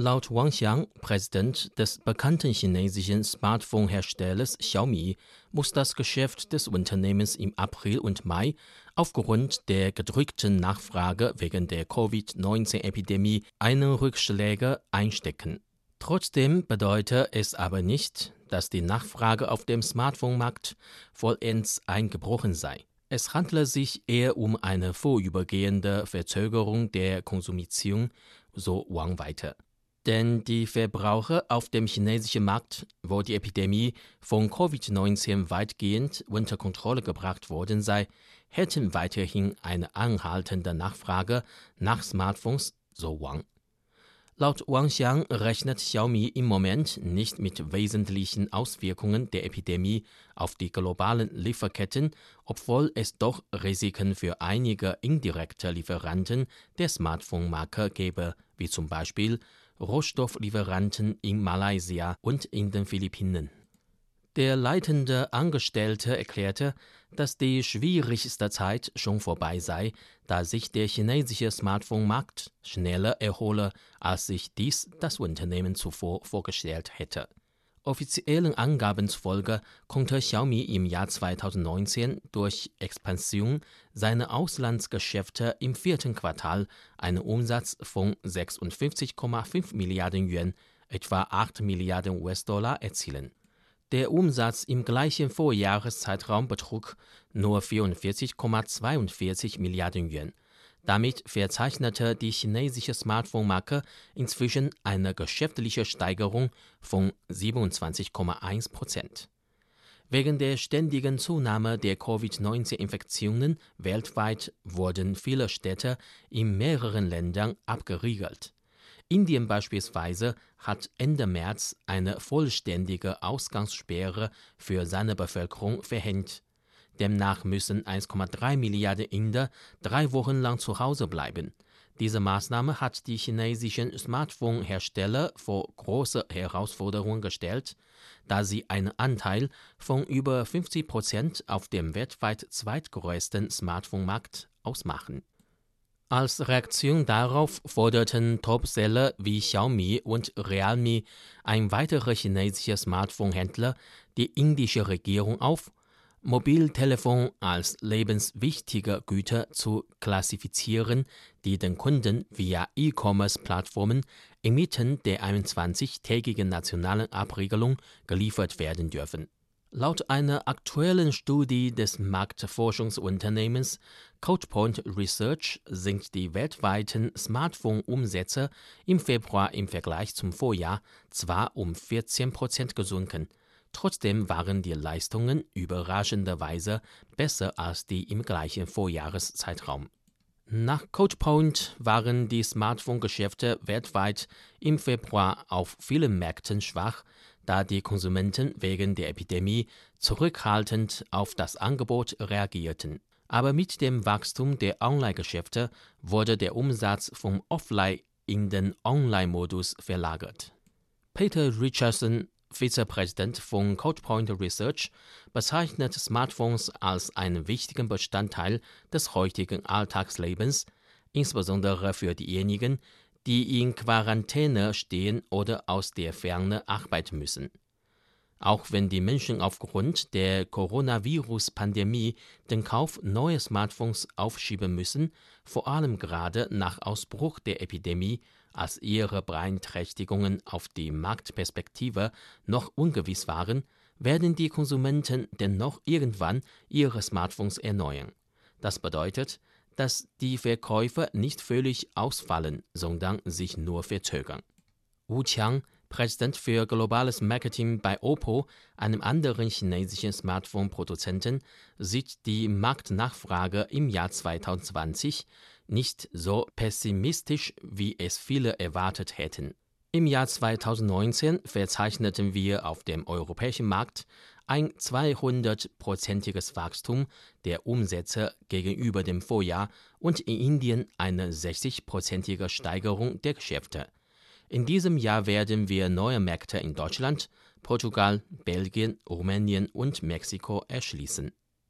Laut Wang Xiang, Präsident des bekannten chinesischen Smartphone-Herstellers Xiaomi, muss das Geschäft des Unternehmens im April und Mai aufgrund der gedrückten Nachfrage wegen der Covid-19-Epidemie einen Rückschläge einstecken. Trotzdem bedeutet es aber nicht, dass die Nachfrage auf dem Smartphone-Markt vollends eingebrochen sei. Es handle sich eher um eine vorübergehende Verzögerung der Konsumation, so Wang weiter. Denn die Verbraucher auf dem chinesischen Markt, wo die Epidemie von Covid-19 weitgehend unter Kontrolle gebracht worden sei, hätten weiterhin eine anhaltende Nachfrage nach Smartphones, so Wang. Laut Wang Xiang rechnet Xiaomi im Moment nicht mit wesentlichen Auswirkungen der Epidemie auf die globalen Lieferketten, obwohl es doch Risiken für einige indirekte Lieferanten der Smartphone-Marke gäbe, wie zum Beispiel Rohstofflieferanten in Malaysia und in den Philippinen. Der leitende Angestellte erklärte, dass die schwierigste Zeit schon vorbei sei, da sich der chinesische Smartphone-Markt schneller erhole, als sich dies das Unternehmen zuvor vorgestellt hätte. Offiziellen Angaben zufolge konnte Xiaomi im Jahr 2019 durch Expansion seiner Auslandsgeschäfte im vierten Quartal einen Umsatz von 56,5 Milliarden Yuan, etwa 8 Milliarden US-Dollar, erzielen. Der Umsatz im gleichen Vorjahreszeitraum betrug nur 44,42 Milliarden Yuan. Damit verzeichnete die chinesische Smartphone-Marke inzwischen eine geschäftliche Steigerung von 27,1 Prozent. Wegen der ständigen Zunahme der Covid-19-Infektionen weltweit wurden viele Städte in mehreren Ländern abgeriegelt. Indien beispielsweise hat Ende März eine vollständige Ausgangssperre für seine Bevölkerung verhängt. Demnach müssen 1,3 Milliarden Inder drei Wochen lang zu Hause bleiben. Diese Maßnahme hat die chinesischen Smartphone-Hersteller vor große Herausforderungen gestellt, da sie einen Anteil von über 50 Prozent auf dem weltweit zweitgrößten Smartphone-Markt ausmachen. Als Reaktion darauf forderten Topseller wie Xiaomi und Realme ein weiterer chinesischer Smartphone-Händler die indische Regierung auf, Mobiltelefon als lebenswichtige Güter zu klassifizieren, die den Kunden via E-Commerce-Plattformen inmitten der 21-tägigen nationalen Abregelung geliefert werden dürfen. Laut einer aktuellen Studie des Marktforschungsunternehmens CodePoint Research sind die weltweiten Smartphone-Umsätze im Februar im Vergleich zum Vorjahr zwar um 14 Prozent gesunken, Trotzdem waren die Leistungen überraschenderweise besser als die im gleichen Vorjahreszeitraum. Nach CodePoint waren die Smartphone-Geschäfte weltweit im Februar auf vielen Märkten schwach, da die Konsumenten wegen der Epidemie zurückhaltend auf das Angebot reagierten. Aber mit dem Wachstum der Online-Geschäfte wurde der Umsatz vom Offline in den Online-Modus verlagert. Peter Richardson Vizepräsident von CodePoint Research, bezeichnet Smartphones als einen wichtigen Bestandteil des heutigen Alltagslebens, insbesondere für diejenigen, die in Quarantäne stehen oder aus der Ferne arbeiten müssen. Auch wenn die Menschen aufgrund der Coronavirus-Pandemie den Kauf neuer Smartphones aufschieben müssen, vor allem gerade nach Ausbruch der Epidemie, als ihre Beeinträchtigungen auf die Marktperspektive noch ungewiss waren, werden die Konsumenten dennoch irgendwann ihre Smartphones erneuern. Das bedeutet, dass die Verkäufe nicht völlig ausfallen, sondern sich nur verzögern. Wu Qiang Präsident für globales Marketing bei Oppo, einem anderen chinesischen Smartphone-Produzenten, sieht die Marktnachfrage im Jahr 2020 nicht so pessimistisch, wie es viele erwartet hätten. Im Jahr 2019 verzeichneten wir auf dem europäischen Markt ein 200-prozentiges Wachstum der Umsätze gegenüber dem Vorjahr und in Indien eine 60-prozentige Steigerung der Geschäfte. In diesem Jahr werden wir neue Märkte in Deutschland, Portugal, Belgien, Rumänien und Mexiko erschließen